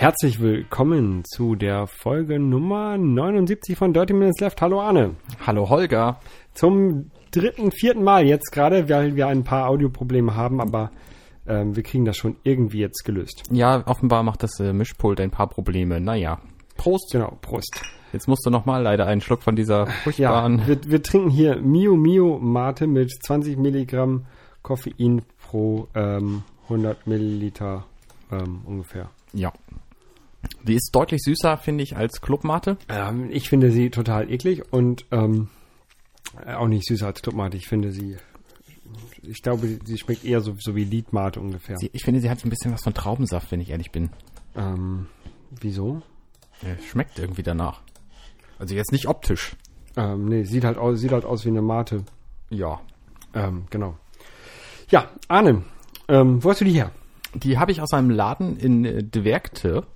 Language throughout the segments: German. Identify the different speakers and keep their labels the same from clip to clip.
Speaker 1: Herzlich willkommen zu der Folge Nummer 79 von Dirty Minutes Left. Hallo Arne.
Speaker 2: Hallo Holger.
Speaker 1: Zum dritten, vierten Mal jetzt gerade, weil wir ein paar Audioprobleme haben, aber ähm, wir kriegen das schon irgendwie jetzt gelöst.
Speaker 2: Ja, offenbar macht das äh, Mischpult ein paar Probleme. Naja.
Speaker 1: Prost. Genau, Prost.
Speaker 2: Jetzt musst du nochmal leider einen Schluck von dieser furchtbaren...
Speaker 1: Ja, wir, wir trinken hier Mio Mio Mate mit 20 Milligramm Koffein pro ähm, 100 Milliliter ähm, ungefähr.
Speaker 2: Ja. Die ist deutlich süßer, finde ich, als Clubmate.
Speaker 1: Ähm, ich finde sie total eklig und ähm, auch nicht süßer als Clubmate. Ich finde sie, ich glaube, sie schmeckt eher so, so wie Liedmate ungefähr.
Speaker 2: Sie, ich finde, sie hat ein bisschen was von Traubensaft, wenn ich ehrlich bin.
Speaker 1: Ähm, wieso?
Speaker 2: Ja, schmeckt irgendwie danach. Also jetzt nicht optisch.
Speaker 1: Ähm, nee, sieht halt aus, sieht halt aus wie eine Mate.
Speaker 2: Ja.
Speaker 1: Ähm, genau. Ja, Arne, ähm, wo hast du die her?
Speaker 2: Die habe ich aus einem Laden in äh, Dwergte.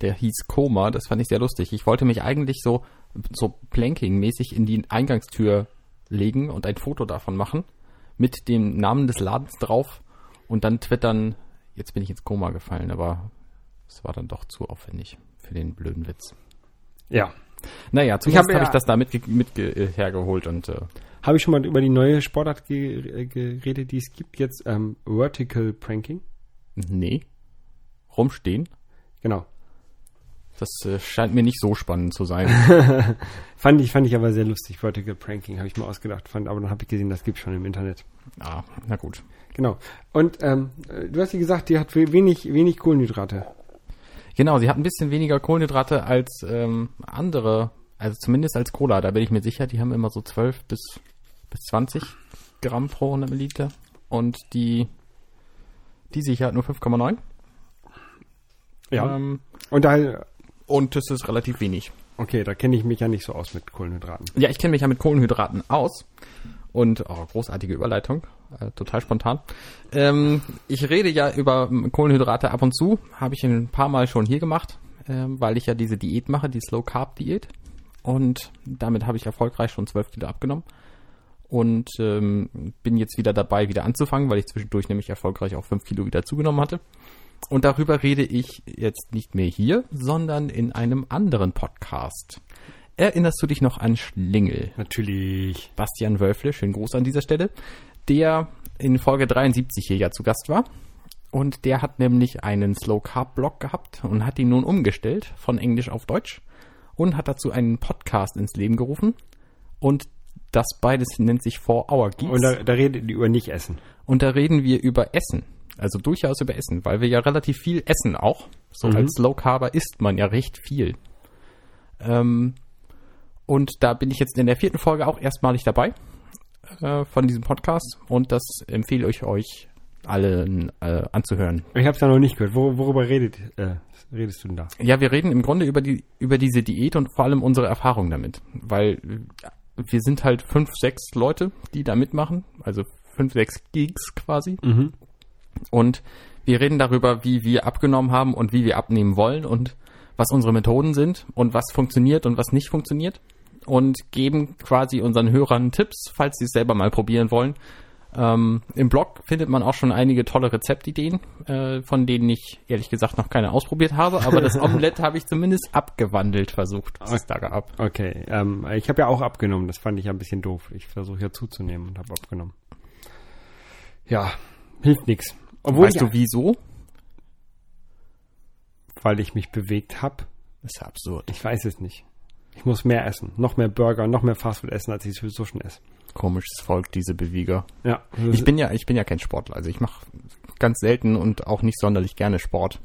Speaker 2: Der hieß Koma. Das fand ich sehr lustig. Ich wollte mich eigentlich so, so Planking-mäßig in die Eingangstür legen und ein Foto davon machen. Mit dem Namen des Ladens drauf. Und dann twittern, jetzt bin ich ins Koma gefallen, aber es war dann doch zu aufwendig für den blöden Witz.
Speaker 1: Ja.
Speaker 2: Naja, zumindest
Speaker 1: habe ja-
Speaker 2: ich das da mit, mit äh, hergeholt und äh,
Speaker 1: Habe ich schon mal über die neue Sportart äh, geredet, die es gibt jetzt, ähm, Vertical Pranking?
Speaker 2: nee, rumstehen.
Speaker 1: Genau.
Speaker 2: Das äh, scheint mir nicht so spannend zu sein.
Speaker 1: Fand ich, fand ich aber sehr lustig, Vertical Pranking, habe ich mir ausgedacht, fand, aber dann habe ich gesehen, das gibt schon im Internet.
Speaker 2: ah, na gut.
Speaker 1: Genau. Und ähm, äh, du hast ja gesagt, die hat wenig, wenig Kohlenhydrate.
Speaker 2: Genau, sie hat ein bisschen weniger Kohlenhydrate als ähm, andere, also zumindest als Cola. Da bin ich mir sicher, die haben immer so 12 bis, bis 20 Gramm pro 100 Milliliter. Und die, die sicher hat nur 5,9.
Speaker 1: Ja.
Speaker 2: Ähm,
Speaker 1: Und da,
Speaker 2: und das ist relativ wenig.
Speaker 1: okay, da kenne ich mich ja nicht so aus mit Kohlenhydraten.
Speaker 2: Ja, ich kenne mich ja mit Kohlenhydraten aus. Und, oh, großartige Überleitung, äh, total spontan. Ähm, ich rede ja über Kohlenhydrate ab und zu, habe ich ein paar Mal schon hier gemacht, ähm, weil ich ja diese Diät mache, die Slow Carb Diät. Und damit habe ich erfolgreich schon 12 Kilo abgenommen. Und ähm, bin jetzt wieder dabei, wieder anzufangen, weil ich zwischendurch nämlich erfolgreich auch 5 Kilo wieder zugenommen hatte. Und darüber rede ich jetzt nicht mehr hier, sondern in einem anderen Podcast. Erinnerst du dich noch an Schlingel?
Speaker 1: Natürlich.
Speaker 2: Bastian Wölfle, schönen Gruß an dieser Stelle, der in Folge 73 hier ja zu Gast war. Und der hat nämlich einen Slow Carb Blog gehabt und hat ihn nun umgestellt von Englisch auf Deutsch und hat dazu einen Podcast ins Leben gerufen. Und das beides nennt sich For Our Geeks.
Speaker 1: Und da, da redet die über nicht essen.
Speaker 2: Und da reden wir über Essen. Also durchaus über Essen, weil wir ja relativ viel essen auch. So als Low Carber isst man ja recht viel. Ähm, und da bin ich jetzt in der vierten Folge auch erstmalig dabei äh, von diesem Podcast und das empfehle ich euch allen äh, anzuhören.
Speaker 1: Ich habe es ja noch nicht gehört. Wor worüber redet, äh, redest du denn da?
Speaker 2: Ja, wir reden im Grunde über die über diese Diät und vor allem unsere Erfahrung damit, weil wir sind halt fünf, sechs Leute, die da mitmachen, also fünf, sechs Geeks quasi.
Speaker 1: Mhm.
Speaker 2: Und wir reden darüber, wie wir abgenommen haben und wie wir abnehmen wollen und was unsere Methoden sind und was funktioniert und was nicht funktioniert. Und geben quasi unseren Hörern Tipps, falls sie es selber mal probieren wollen. Ähm, Im Blog findet man auch schon einige tolle Rezeptideen, äh, von denen ich ehrlich gesagt noch keine ausprobiert habe, aber das Omelett habe ich zumindest abgewandelt versucht, was es da gab.
Speaker 1: Okay, ähm, ich habe ja auch abgenommen. Das fand ich ja ein bisschen doof. Ich versuche ja zuzunehmen und habe abgenommen. Ja, hilft nichts. Obwohl
Speaker 2: weißt
Speaker 1: ich,
Speaker 2: du wieso?
Speaker 1: weil ich mich bewegt habe.
Speaker 2: Das ist ja absurd.
Speaker 1: Ich weiß es nicht. Ich muss mehr essen. Noch mehr Burger, noch mehr Fastfood essen, als ich sowieso schon esse.
Speaker 2: Komisches Volk, diese Bewieger.
Speaker 1: Ja.
Speaker 2: Ich bin ja, ich bin ja kein Sportler. Also ich mache ganz selten und auch nicht sonderlich gerne Sport.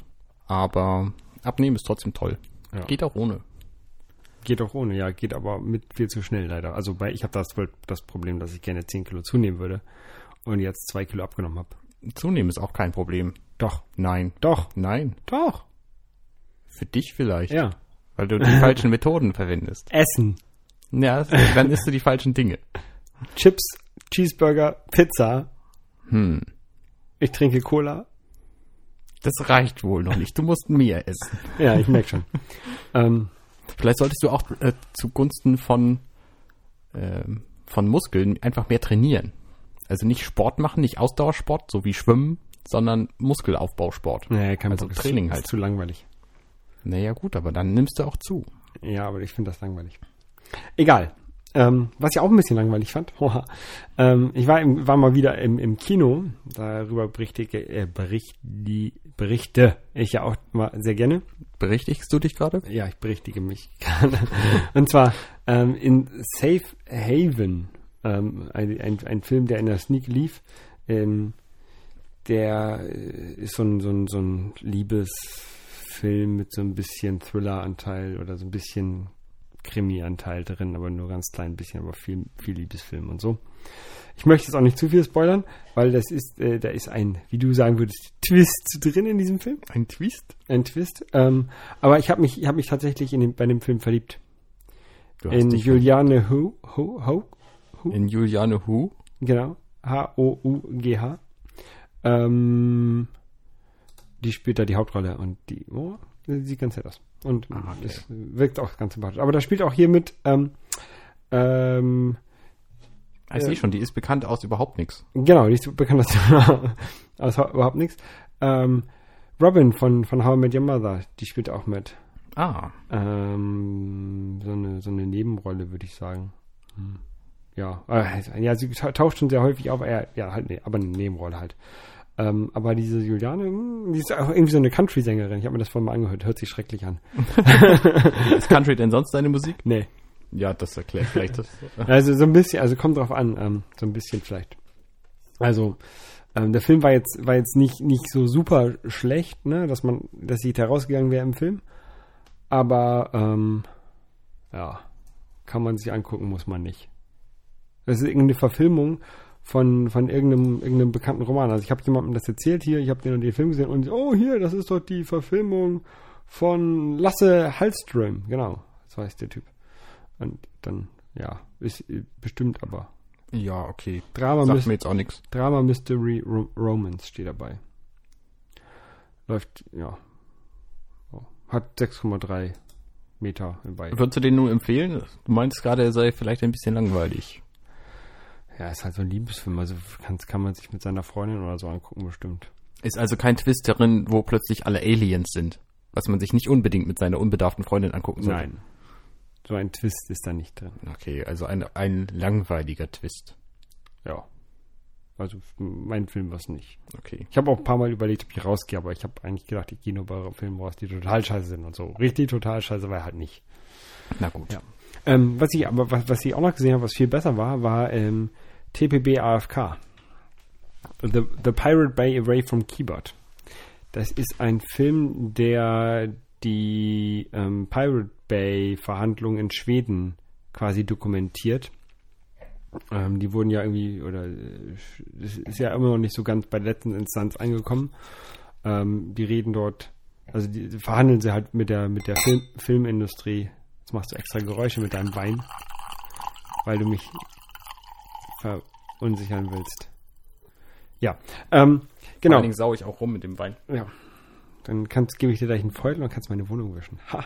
Speaker 2: Aber abnehmen ist trotzdem toll.
Speaker 1: Ja.
Speaker 2: Geht auch ohne.
Speaker 1: Geht auch ohne, ja, geht aber mit viel zu schnell leider. Also bei, ich habe das, das Problem, dass ich gerne 10 Kilo zunehmen würde und jetzt 2 Kilo abgenommen habe.
Speaker 2: Zunehmen ist auch kein Problem.
Speaker 1: Doch,
Speaker 2: Nein.
Speaker 1: doch,
Speaker 2: Nein.
Speaker 1: doch.
Speaker 2: Für dich vielleicht.
Speaker 1: Ja.
Speaker 2: Weil du die falschen Methoden verwendest.
Speaker 1: Essen.
Speaker 2: Ja, dann isst du die falschen Dinge.
Speaker 1: Chips, Cheeseburger, Pizza.
Speaker 2: Hm.
Speaker 1: Ich trinke Cola.
Speaker 2: Das reicht wohl noch nicht. Du musst mehr essen.
Speaker 1: Ja, ich merke schon. ähm,
Speaker 2: Vielleicht solltest du auch äh, zugunsten von, ähm, von Muskeln einfach mehr trainieren. Also nicht Sport machen, nicht Ausdauersport, so wie Schwimmen sondern Muskelaufbausport.
Speaker 1: Nee, kein
Speaker 2: Also
Speaker 1: Bock.
Speaker 2: Training
Speaker 1: ist,
Speaker 2: halt.
Speaker 1: Ist zu langweilig.
Speaker 2: Naja, gut, aber dann nimmst du auch zu.
Speaker 1: Ja, aber ich finde das langweilig. Egal. Ähm, was ich auch ein bisschen langweilig fand, ähm, ich war, im, war mal wieder im, im Kino, darüber berichte, äh, bericht, die, berichte ich ja auch mal sehr gerne.
Speaker 2: Berichtigst du dich gerade?
Speaker 1: Ja, ich berichtige mich gerne. Und zwar ähm, in Safe Haven, ähm, ein, ein, ein Film, der in der Sneak lief. Ähm, der äh, ist so ein, so ein, so ein Liebesfilm mit so ein bisschen Thriller-Anteil oder so ein bisschen Krimi-Anteil drin, aber nur ganz klein bisschen, aber viel, viel Liebesfilm und so. Ich möchte jetzt auch nicht zu viel spoilern, weil das ist, äh, da ist ein, wie du sagen würdest, Twist drin in diesem Film.
Speaker 2: Ein Twist?
Speaker 1: Ein Twist. Ähm, aber ich habe mich, ich habe mich tatsächlich in dem, bei dem Film verliebt.
Speaker 2: Du
Speaker 1: in
Speaker 2: dich
Speaker 1: Juliane Hu, Hu, Hu,
Speaker 2: in Juliane Hu.
Speaker 1: genau, H-O-U-G-H. Ähm, die spielt da die Hauptrolle und die, oh, sieht ganz nett aus. Und
Speaker 2: Ah, okay.
Speaker 1: es wirkt auch ganz sympathisch. Aber da spielt auch hier mit, ähm, ähm,
Speaker 2: Ich sehe schon, die ist bekannt aus überhaupt nichts.
Speaker 1: genau, die ist bekannt aus, aus überhaupt nichts. Ähm, Robin von, von How I Met Your Mother, die spielt auch mit.
Speaker 2: Ah,
Speaker 1: Ähm, so, eine, so eine Nebenrolle, würde ich sagen. Hm. Ja, äh, ja, sie ta- taucht schon sehr häufig auf, äh, ja, halt, nee, aber eine Nebenrolle halt. Ähm, aber diese Juliane, hm, die ist auch irgendwie so eine Country-Sängerin. Ich habe mir das vorhin mal angehört, hört sich schrecklich an.
Speaker 2: ist Country denn sonst deine Musik?
Speaker 1: Nee.
Speaker 2: Ja, das erklärt vielleicht das.
Speaker 1: Also so ein bisschen, also kommt drauf an, ähm, so ein bisschen vielleicht. Also, ähm, der Film war jetzt, war jetzt nicht, nicht so super schlecht, ne, dass man, dass ich da rausgegangen wäre im Film. Aber, ähm, ja, kann man sich angucken, muss man nicht. Das ist irgendeine Verfilmung von, von irgendeinem, irgendeinem bekannten Roman. Also ich habe jemandem das erzählt hier, ich habe den und den Film gesehen und oh hier, das ist doch die Verfilmung von Lasse Hallström. Genau, so heißt der Typ. Und dann, ja, ist bestimmt aber.
Speaker 2: Ja, okay.
Speaker 1: Drama,
Speaker 2: Sagt mir jetzt auch nichts.
Speaker 1: Drama Mystery Ro Romance steht dabei. Läuft, ja. Oh. Hat 6,3 Meter bei.
Speaker 2: Würdest du den nur empfehlen? Du meinst gerade, er sei vielleicht ein bisschen langweilig.
Speaker 1: Ja, ist halt so ein Liebesfilm. Also kann, kann man sich mit seiner Freundin oder so angucken, bestimmt.
Speaker 2: Ist also kein Twist darin, wo plötzlich alle Aliens sind. Was man sich nicht unbedingt mit seiner unbedarften Freundin angucken sollte.
Speaker 1: Nein. So ein Twist ist da nicht drin.
Speaker 2: Okay, also ein, ein langweiliger Twist.
Speaker 1: Ja. Also mein Film war es nicht.
Speaker 2: Okay.
Speaker 1: Ich habe auch ein paar Mal überlegt, ob ich rausgehe, aber ich habe eigentlich gedacht, ich gehe nur bei Filmen raus, die total scheiße sind und so. Richtig total scheiße war er halt nicht.
Speaker 2: Na gut.
Speaker 1: Ja. Ähm, was ich aber was, was ich auch noch gesehen habe, was viel besser war, war ähm, TPB AFK. The, The Pirate Bay Away from Keyboard. Das ist ein Film, der die ähm, Pirate Bay Verhandlungen in Schweden quasi dokumentiert. Ähm, die wurden ja irgendwie, oder äh, das ist ja immer noch nicht so ganz bei der letzten Instanz angekommen. Ähm, die reden dort, also die, die verhandeln sie halt mit der, mit der Film, Filmindustrie. Jetzt machst du extra Geräusche mit deinem Bein, weil du mich verunsichern willst. Ja, ähm,
Speaker 2: Vor
Speaker 1: genau.
Speaker 2: allen Dingen sau ich auch rum mit dem Wein.
Speaker 1: Ja. Dann kannst, gebe ich dir gleich einen Feuer und kannst meine Wohnung wischen. Ha,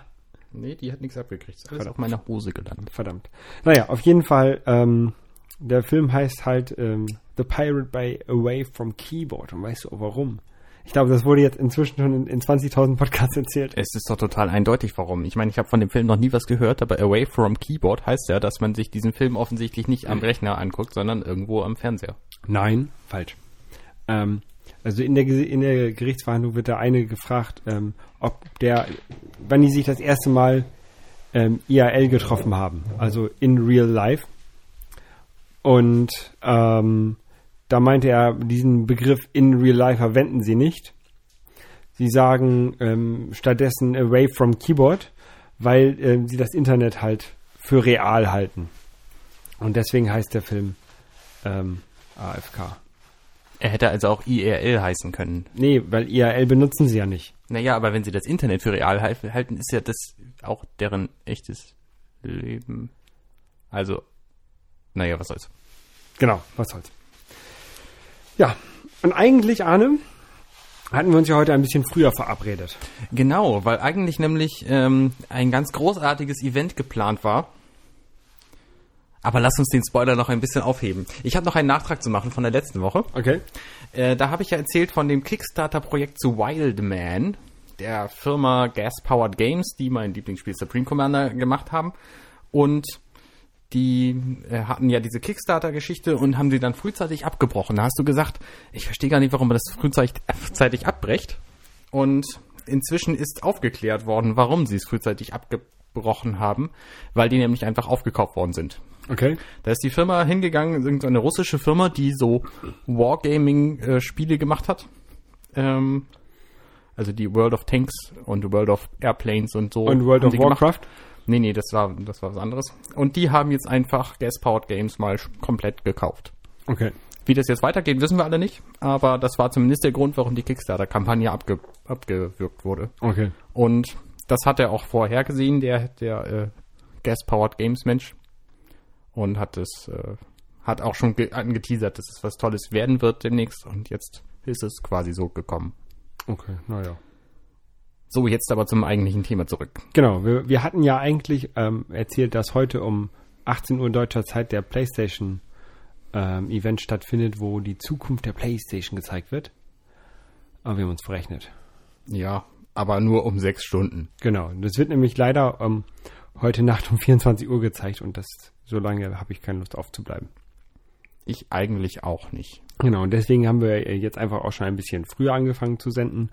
Speaker 2: Nee, die hat nichts abgekriegt. Ist alles
Speaker 1: Verdammt.
Speaker 2: auf meiner Hose gelandet.
Speaker 1: verdammt. Naja, auf jeden Fall, ähm, der Film heißt halt ähm, The Pirate Bay Away from Keyboard. Und weißt du auch warum? Ich glaube, das wurde jetzt inzwischen schon in, in 20.000 Podcasts erzählt.
Speaker 2: Es ist doch total eindeutig, warum. Ich meine, ich habe von dem Film noch nie was gehört, aber Away from Keyboard heißt ja, dass man sich diesen Film offensichtlich nicht am Rechner anguckt, sondern irgendwo am Fernseher.
Speaker 1: Nein, falsch. Ähm, also in der, in der Gerichtsverhandlung wird der eine gefragt, ähm, ob der, wann die sich das erste Mal ähm, IRL getroffen haben, also in real life. Und ähm, da meinte er, diesen Begriff in real life verwenden sie nicht. Sie sagen ähm, stattdessen away from keyboard, weil ähm, sie das Internet halt für real halten. Und deswegen heißt der Film ähm, AFK.
Speaker 2: Er hätte also auch IRL heißen können.
Speaker 1: Nee, weil IRL benutzen sie ja nicht.
Speaker 2: Naja, aber wenn sie das Internet für real hal- halten, ist ja das auch deren echtes Leben. Also, naja, was soll's.
Speaker 1: Genau, was soll's. Ja, und eigentlich, Arne, hatten wir uns ja heute ein bisschen früher verabredet.
Speaker 2: Genau, weil eigentlich nämlich ähm, ein ganz großartiges Event geplant war. Aber lass uns den Spoiler noch ein bisschen aufheben. Ich habe noch einen Nachtrag zu machen von der letzten Woche.
Speaker 1: Okay.
Speaker 2: Äh, da habe ich ja erzählt von dem Kickstarter-Projekt zu Wildman, der Firma Gas Powered Games, die mein Lieblingsspiel Supreme Commander gemacht haben. Und die äh, hatten ja diese Kickstarter-Geschichte und haben sie dann frühzeitig abgebrochen. Da hast du gesagt, ich verstehe gar nicht, warum man das frühzeitig abbrecht. Und inzwischen ist aufgeklärt worden, warum sie es frühzeitig abgebrochen haben, weil die nämlich einfach aufgekauft worden sind.
Speaker 1: Okay.
Speaker 2: Da ist die Firma hingegangen, irgendeine russische Firma, die so Wargaming-Spiele gemacht hat. Ähm, also die World of Tanks und World of Airplanes und so.
Speaker 1: Und World of
Speaker 2: die gemacht. Nee, nee, das war, das war was anderes. Und die haben jetzt einfach Gas-Powered Games mal komplett gekauft.
Speaker 1: Okay.
Speaker 2: Wie das jetzt weitergeht, wissen wir alle nicht. Aber das war zumindest der Grund, warum die Kickstarter-Kampagne abge abgewürgt wurde.
Speaker 1: Okay.
Speaker 2: Und das hat er auch vorhergesehen, der, der äh, Gas-Powered Games Mensch. Und hat es, äh, hat auch schon ge- angeteasert, dass es was Tolles werden wird demnächst. Und jetzt ist es quasi so gekommen.
Speaker 1: Okay, naja.
Speaker 2: So, jetzt aber zum eigentlichen Thema zurück.
Speaker 1: Genau, wir, wir hatten ja eigentlich ähm, erzählt, dass heute um 18 Uhr deutscher Zeit der PlayStation ähm, Event stattfindet, wo die Zukunft der PlayStation gezeigt wird. Aber wir haben uns verrechnet.
Speaker 2: Ja, aber nur um sechs Stunden.
Speaker 1: Genau, das wird nämlich leider ähm, heute Nacht um 24 Uhr gezeigt und das so lange habe ich keine Lust aufzubleiben.
Speaker 2: Ich eigentlich auch nicht.
Speaker 1: Genau, und deswegen haben wir jetzt einfach auch schon ein bisschen früher angefangen zu senden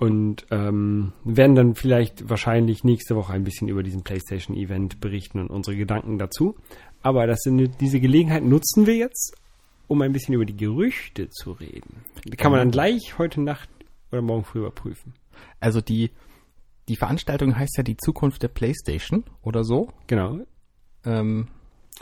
Speaker 1: und ähm, werden dann vielleicht wahrscheinlich nächste Woche ein bisschen über diesen PlayStation-Event berichten und unsere Gedanken dazu. Aber das sind, diese Gelegenheit nutzen wir jetzt, um ein bisschen über die Gerüchte zu reden. Die kann man dann gleich heute Nacht oder morgen früh überprüfen.
Speaker 2: Also die, die Veranstaltung heißt ja die Zukunft der PlayStation oder so.
Speaker 1: Genau.
Speaker 2: Ähm,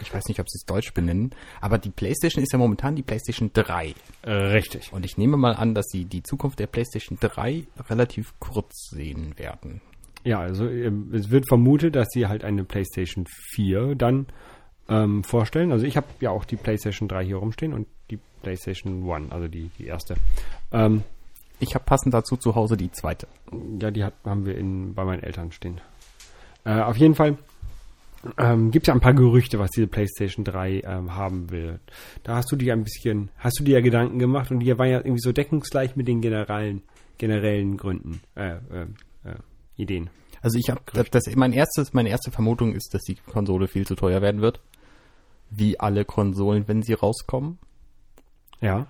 Speaker 2: ich weiß nicht, ob sie es deutsch benennen, aber die PlayStation ist ja momentan die PlayStation 3.
Speaker 1: Äh, richtig.
Speaker 2: Und ich nehme mal an, dass sie die Zukunft der PlayStation 3 relativ kurz sehen werden.
Speaker 1: Ja, also ähm, es wird vermutet, dass sie halt eine PlayStation 4 dann ähm, vorstellen. Also ich habe ja auch die PlayStation 3 hier rumstehen und die PlayStation 1, also die, die erste. Ähm,
Speaker 2: Ich habe passend dazu zu Hause die zweite.
Speaker 1: ja, die hat, haben wir in, bei meinen Eltern stehen. Äh, auf jeden Fall ähm, gibt es ja ein paar Gerüchte, was diese PlayStation 3 ähm, haben will. Da hast du dir ein bisschen, hast du dir ja Gedanken gemacht und die waren ja irgendwie so deckungsgleich mit den generellen, generellen Gründen, äh, äh, äh, Ideen.
Speaker 2: Also ich habe das mein erstes meine erste Vermutung ist, dass die Konsole viel zu teuer werden wird. Wie alle Konsolen, wenn sie rauskommen.
Speaker 1: Ja.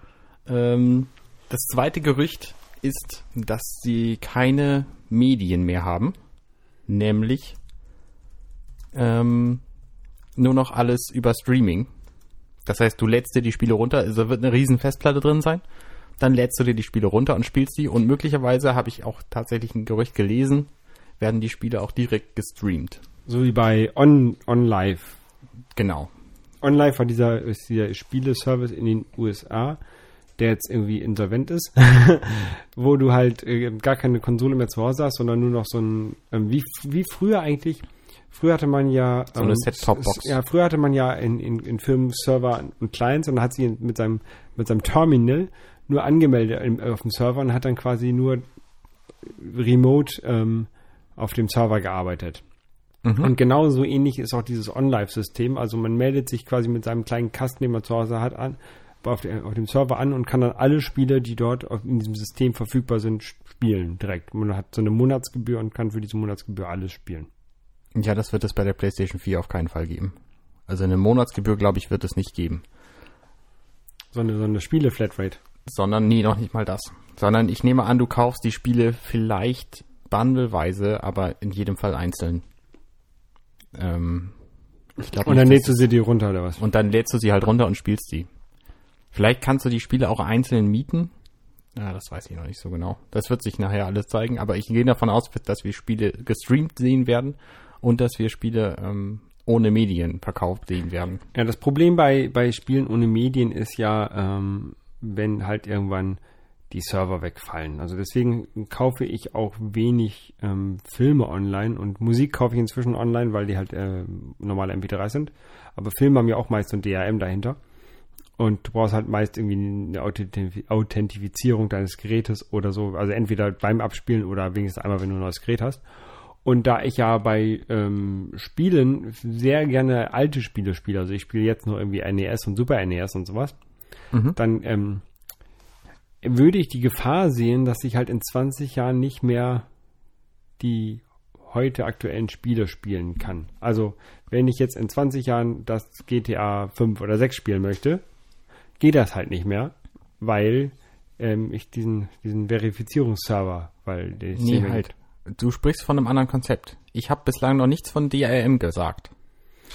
Speaker 2: Ähm, das zweite Gerücht ist, dass sie keine Medien mehr haben, nämlich ähm, nur noch alles über Streaming. Das heißt, du lädst dir die Spiele runter, also wird eine riesen Festplatte drin sein, dann lädst du dir die Spiele runter und spielst sie und möglicherweise habe ich auch tatsächlich ein Gerücht gelesen, werden die Spiele auch direkt gestreamt.
Speaker 1: So wie bei On, On Live.
Speaker 2: Genau.
Speaker 1: OnLive war dieser, ist dieser Spieleservice in den USA, der jetzt irgendwie insolvent ist, wo du halt äh, gar keine Konsole mehr zu Hause hast, sondern nur noch so ein, ähm, wie, wie früher eigentlich, früher hatte man ja,
Speaker 2: So eine
Speaker 1: ähm,
Speaker 2: Set-Top-Box.
Speaker 1: Ja, früher hatte man ja in, in, in Firmen Server und Clients und dann hat sie mit seinem, mit seinem Terminal nur angemeldet auf dem Server und hat dann quasi nur remote ähm, auf dem Server gearbeitet.
Speaker 2: Mhm.
Speaker 1: Und genauso ähnlich ist auch dieses On-Live-System. Also man meldet sich quasi mit seinem kleinen Kasten, den man zu Hause hat, an, auf, der, auf dem Server an und kann dann alle Spiele, die dort auf, in diesem System verfügbar sind, spielen direkt. Man hat so eine Monatsgebühr und kann für diese Monatsgebühr alles spielen.
Speaker 2: Ja, das wird es bei der PlayStation 4 auf keinen Fall geben. Also eine Monatsgebühr, glaube ich, wird es nicht geben.
Speaker 1: So eine, so eine Spiele-Flatrate.
Speaker 2: Sondern, nee, noch nicht mal das. Sondern ich nehme an, du kaufst die Spiele vielleicht bundleweise, aber in jedem Fall einzeln. Ähm, ich glaube
Speaker 1: Und dann lädst du sie dir runter oder was?
Speaker 2: und dann lädst du sie halt runter und spielst die. Vielleicht kannst du die Spiele auch einzeln mieten. Ja, das weiß ich noch nicht so genau. Das wird sich nachher alles zeigen, aber ich gehe davon aus, dass wir Spiele gestreamt sehen werden und dass wir Spiele ähm, ohne Medien verkauft sehen werden.
Speaker 1: Ja, das Problem bei, bei Spielen ohne Medien ist ja, ähm, wenn halt irgendwann die Server wegfallen. Also deswegen kaufe ich auch wenig ähm, Filme online und Musik kaufe ich inzwischen online, weil die halt äh, normale MP3 sind. Aber Filme haben ja auch meist so ein DRM dahinter. Und du brauchst halt meist irgendwie eine Authentifi- Authentifizierung deines Gerätes oder so. Also entweder beim Abspielen oder wenigstens einmal, wenn du ein neues Gerät hast. Und da ich ja bei ähm, Spielen sehr gerne alte Spiele spiele, also ich spiele jetzt noch irgendwie NES und Super NES und sowas,
Speaker 2: Mhm.
Speaker 1: dann ähm, würde ich die Gefahr sehen, dass ich halt in 20 Jahren nicht mehr die heute aktuellen Spiele spielen kann. Also, wenn ich jetzt in 20 Jahren das GTA 5 oder 6 spielen möchte, geht das halt nicht mehr, weil ähm, ich diesen, diesen Verifizierungsserver, weil der ist
Speaker 2: Nee, halt. Du sprichst von einem anderen Konzept. Ich habe bislang noch nichts von DRM gesagt.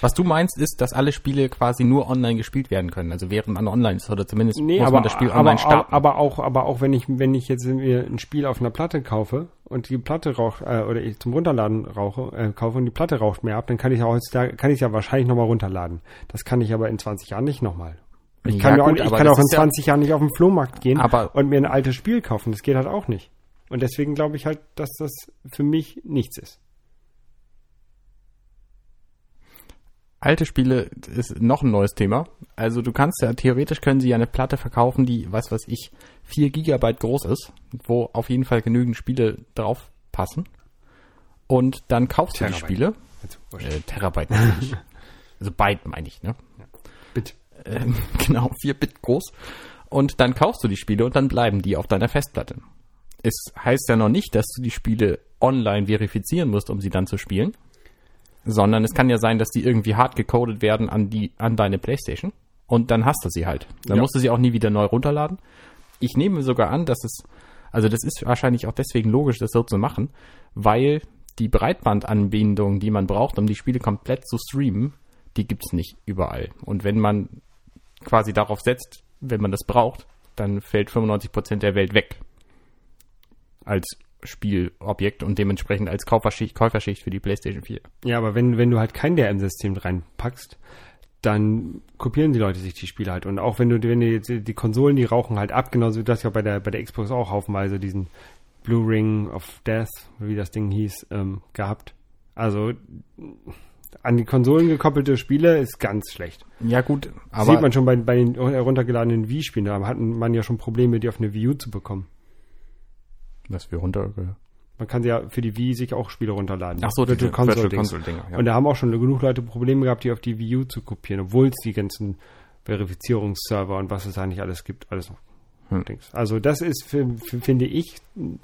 Speaker 2: Was du meinst, ist, dass alle Spiele quasi nur online gespielt werden können. Also während man online ist oder zumindest
Speaker 1: Nee,
Speaker 2: muss
Speaker 1: aber,
Speaker 2: man das Spiel online
Speaker 1: aber,
Speaker 2: starten.
Speaker 1: aber auch, aber auch wenn ich, wenn ich jetzt mir ein Spiel auf einer Platte kaufe und die Platte raucht, äh, oder ich zum Runterladen rauche, äh, kaufe und die Platte raucht mir ab, dann kann ich ja heutzutage, kann ich ja wahrscheinlich nochmal runterladen. Das kann ich aber in 20 Jahren nicht nochmal. Ich kann,
Speaker 2: Ja,
Speaker 1: auch,
Speaker 2: gut,
Speaker 1: ich
Speaker 2: aber
Speaker 1: kann auch in
Speaker 2: ist ja-
Speaker 1: 20 Jahren nicht auf den Flohmarkt gehen und mir ein altes Spiel kaufen. Das geht halt auch nicht. Und deswegen glaube ich halt, dass das für mich nichts ist.
Speaker 2: Alte Spiele ist noch ein neues Thema. Also du kannst ja, theoretisch können sie ja eine Platte verkaufen, die, was weiß ich, 4 Gigabyte groß ist, wo auf jeden Fall genügend Spiele drauf passen. Und dann kaufst du die
Speaker 1: Terabyte.
Speaker 2: Spiele.
Speaker 1: Also.
Speaker 2: Äh, Terabyte natürlich. also Byte meine ich, ne?
Speaker 1: Bitte.
Speaker 2: Ähm, genau, 4 Bit groß. Und dann kaufst du die Spiele und dann bleiben die auf deiner Festplatte. Es heißt ja noch nicht, dass du die Spiele online verifizieren musst, um sie dann zu spielen. Sondern es kann ja sein, dass die irgendwie hart gecodet werden an die, an deine Playstation. Und dann hast du sie halt. Dann
Speaker 1: Ja.
Speaker 2: musst du sie auch nie wieder neu runterladen. Ich nehme sogar an, dass es, also das ist wahrscheinlich auch deswegen logisch, das so zu machen, weil die Breitbandanbindung, die man braucht, um die Spiele komplett zu streamen, die gibt's nicht überall. Und wenn man quasi darauf setzt, wenn man das braucht, dann fällt 95% der Welt weg. Als Spielobjekt und dementsprechend als Käuferschicht, Käuferschicht für die PlayStation 4.
Speaker 1: Ja, aber wenn, wenn du halt kein DRM-System reinpackst, dann kopieren die Leute sich die Spiele halt. Und auch wenn du, wenn du jetzt die Konsolen, die rauchen halt ab, genauso wie das ja bei der, bei der Xbox auch haufenweise diesen Blue Ring of Death, wie das Ding hieß, ähm, gehabt. Also an die Konsolen gekoppelte Spiele ist ganz schlecht.
Speaker 2: Ja gut, aber
Speaker 1: Sieht man schon bei, bei den heruntergeladenen Wii-Spielen. Da hatten man ja schon Probleme, die auf eine Wii U zu bekommen.
Speaker 2: Was wir runter
Speaker 1: Man kann ja für die Wii sich auch Spiele runterladen.
Speaker 2: Ach so,
Speaker 1: Virtual Console
Speaker 2: Virtual. Console Dinger, ja.
Speaker 1: Und da haben auch schon genug Leute Probleme gehabt, die auf die Wii U zu kopieren, obwohl es die ganzen Verifizierungsserver und was es da nicht alles gibt, alles noch.
Speaker 2: Hm.
Speaker 1: Dings. Also das ist, für, für, finde ich,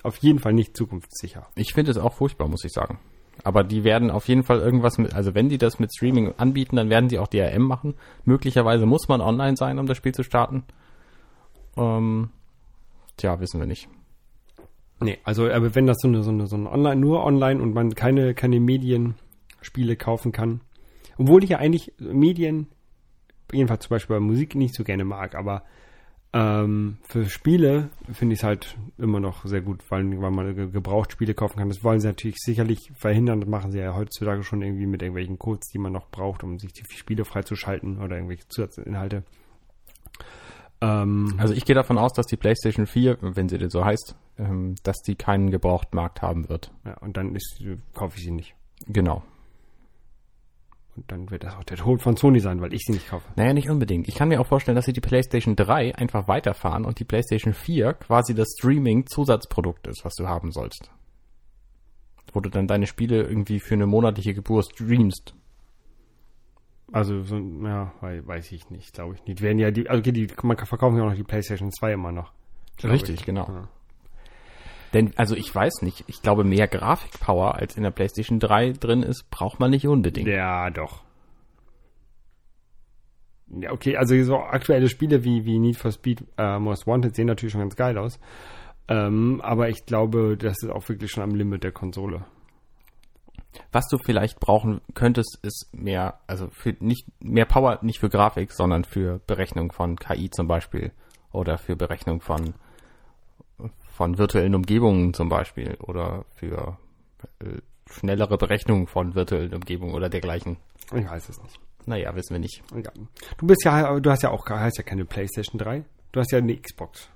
Speaker 1: auf jeden Fall nicht zukunftssicher.
Speaker 2: Ich finde es auch furchtbar, muss ich sagen. Aber die werden auf jeden Fall irgendwas mit, also wenn die das mit Streaming anbieten, dann werden die auch DRM machen. Möglicherweise muss man online sein, um das Spiel zu starten. Ähm, tja, wissen wir nicht.
Speaker 1: Nee, also aber wenn das so eine, so eine, so eine Online, nur online und man keine, keine Medienspiele kaufen kann, obwohl ich ja eigentlich Medien, jedenfalls zum Beispiel bei Musik nicht so gerne mag, aber ähm, für Spiele finde ich es halt immer noch sehr gut, weil, weil man ge- gebraucht Spiele kaufen kann. Das wollen sie natürlich sicherlich verhindern. Das machen sie ja heutzutage schon irgendwie mit irgendwelchen Codes, die man noch braucht, um sich die Spiele freizuschalten oder irgendwelche Zusatzinhalte. Ähm,
Speaker 2: Also ich gehe davon aus, dass die PlayStation 4, wenn sie denn so heißt, ähm, dass die keinen Gebrauchtmarkt haben wird.
Speaker 1: ja, und dann ist, kaufe ich sie nicht.
Speaker 2: Genau.
Speaker 1: Und dann wird das auch der Tod von Sony sein, weil ich sie nicht kaufe.
Speaker 2: Naja, nicht unbedingt. Ich kann mir auch vorstellen, dass sie die PlayStation 3 einfach weiterfahren und die PlayStation 4 quasi das Streaming-Zusatzprodukt ist, was du haben sollst. Wo du dann deine Spiele irgendwie für eine monatliche Gebühr streamst.
Speaker 1: Also, so, ja, wei- weiß ich nicht, glaube ich nicht. Werden ja die, also die, man verkaufen ja auch noch die PlayStation 2 immer noch.
Speaker 2: Richtig,
Speaker 1: ich.
Speaker 2: genau.
Speaker 1: Ja.
Speaker 2: Denn, also ich weiß nicht, ich glaube, mehr Grafikpower als in der PlayStation 3 drin ist, braucht man nicht unbedingt.
Speaker 1: Ja, doch. Ja, okay, also so aktuelle Spiele wie, wie Need for Speed äh, Most Wanted sehen natürlich schon ganz geil aus. Ähm, aber ich glaube, das ist auch wirklich schon am Limit der Konsole.
Speaker 2: Was du vielleicht brauchen könntest, ist mehr, also für nicht mehr Power, nicht für Grafik, sondern für Berechnung von KI zum Beispiel oder für Berechnung von von virtuellen Umgebungen zum Beispiel oder für äh, schnellere Berechnung von virtuellen Umgebungen oder dergleichen.
Speaker 1: Ich weiß es nicht.
Speaker 2: Naja, wissen wir nicht.
Speaker 1: Egal. Du bist ja, du hast ja auch, hast ja keine PlayStation 3. Du hast ja eine Xbox.